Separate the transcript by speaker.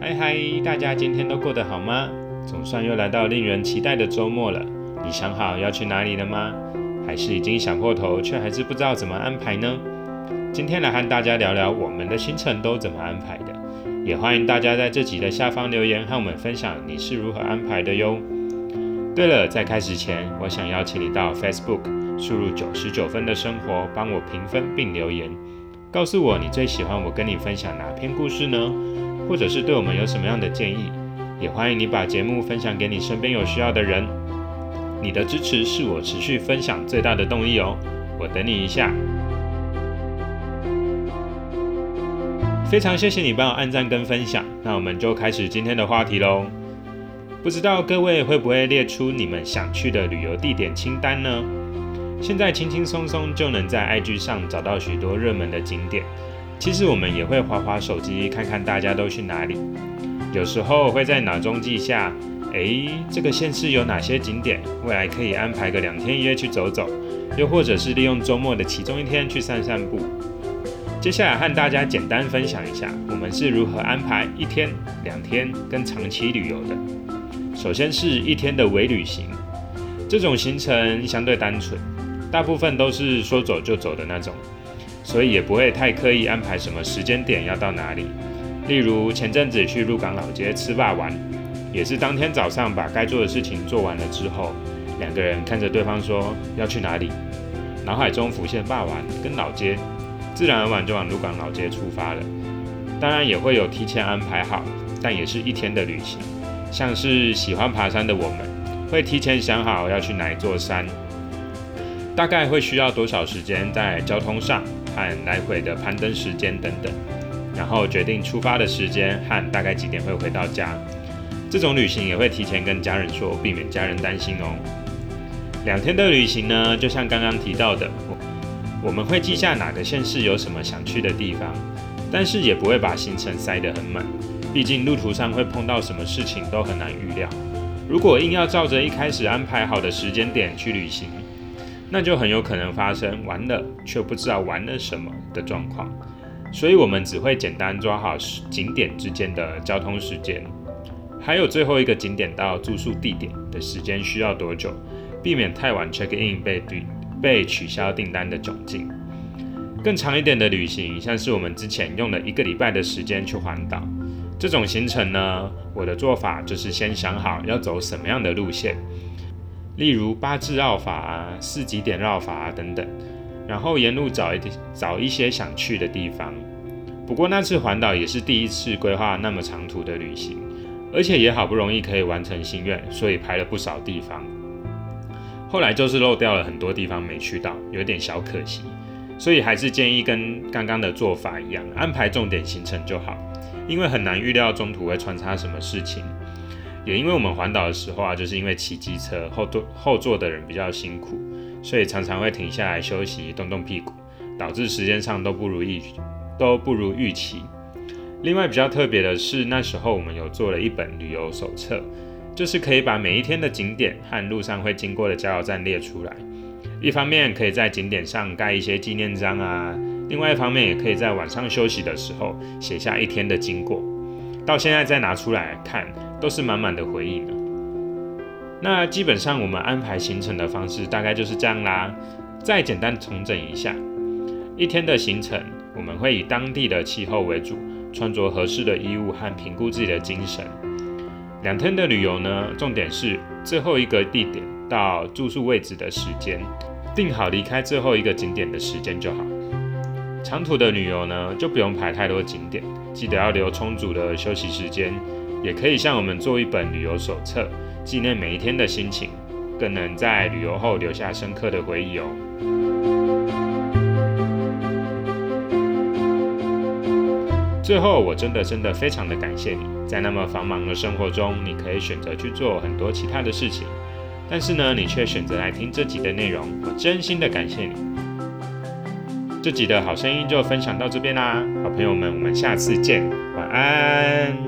Speaker 1: 嗨嗨，大家今天都过得好吗？总算又来到令人期待的周末了。你想好要去哪里了吗？还是已经想破头，却还是不知道怎么安排呢？今天来和大家聊聊我们的行程都怎么安排的。也欢迎大家在这集的下方留言，和我们分享你是如何安排的哟。对了，在开始前，我想邀请你到 Facebook 输入九十九分的生活，帮我评分并留言，告诉我你最喜欢我跟你分享哪篇故事呢？或者是对我们有什么样的建议？也欢迎你把节目分享给你身边有需要的人。你的支持是我持续分享最大的动力哦。我等你一下。非常谢谢你帮我按赞跟分享，那我们就开始今天的话题喽。不知道各位会不会列出你们想去的旅游地点清单呢？现在轻轻松松就能在 IG 上找到许多热门的景点。其实我们也会划划手机，看看大家都去哪里。有时候会在脑中记下，诶，这个县市有哪些景点，未来可以安排个两天一夜去走走，又或者是利用周末的其中一天去散散步。接下来和大家简单分享一下，我们是如何安排一天、两天跟长期旅游的。首先是一天的微旅行，这种行程相对单纯，大部分都是说走就走的那种，所以也不会太刻意安排什么时间点要到哪里。例如前阵子去鹿港老街吃霸玩，也是当天早上把该做的事情做完了之后，两个人看着对方说要去哪里，脑海中浮现霸玩跟老街。自然而然就往鹿港老街出发了，当然也会有提前安排好，但也是一天的旅行。像是喜欢爬山的我们，会提前想好要去哪一座山，大概会需要多少时间在交通上和来回的攀登时间等等，然后决定出发的时间和大概几点会回到家。这种旅行也会提前跟家人说，避免家人担心哦。两天的旅行呢，就像刚刚提到的。我们会记下哪个县市有什么想去的地方，但是也不会把行程塞得很满，毕竟路途上会碰到什么事情都很难预料。如果硬要照着一开始安排好的时间点去旅行，那就很有可能发生玩了却不知道玩了什么的状况。所以，我们只会简单抓好景点之间的交通时间，还有最后一个景点到住宿地点的时间需要多久，避免太晚 check in 被拒。被取消订单的窘境，更长一点的旅行，像是我们之前用了一个礼拜的时间去环岛，这种行程呢，我的做法就是先想好要走什么样的路线，例如八字绕法啊、四极点绕法啊等等，然后沿路找一点找一些想去的地方。不过那次环岛也是第一次规划那么长途的旅行，而且也好不容易可以完成心愿，所以排了不少地方。后来就是漏掉了很多地方没去到，有点小可惜，所以还是建议跟刚刚的做法一样，安排重点行程就好，因为很难预料中途会穿插什么事情。也因为我们环岛的时候啊，就是因为骑机车后座后座的人比较辛苦，所以常常会停下来休息动动屁股，导致时间上都不如意都不如预期。另外比较特别的是，那时候我们有做了一本旅游手册。就是可以把每一天的景点和路上会经过的加油站列出来，一方面可以在景点上盖一些纪念章啊，另外一方面也可以在晚上休息的时候写下一天的经过，到现在再拿出来看，都是满满的回忆呢。那基本上我们安排行程的方式大概就是这样啦。再简单重整一下，一天的行程我们会以当地的气候为主，穿着合适的衣物和评估自己的精神。两天的旅游呢，重点是最后一个地点到住宿位置的时间，定好离开最后一个景点的时间就好。长途的旅游呢，就不用排太多景点，记得要留充足的休息时间，也可以像我们做一本旅游手册，纪念每一天的心情，更能在旅游后留下深刻的回忆哦。最后，我真的真的非常的感谢你，在那么繁忙的生活中，你可以选择去做很多其他的事情，但是呢，你却选择来听这集的内容，我真心的感谢你。这集的好声音就分享到这边啦，好朋友们，我们下次见，晚安。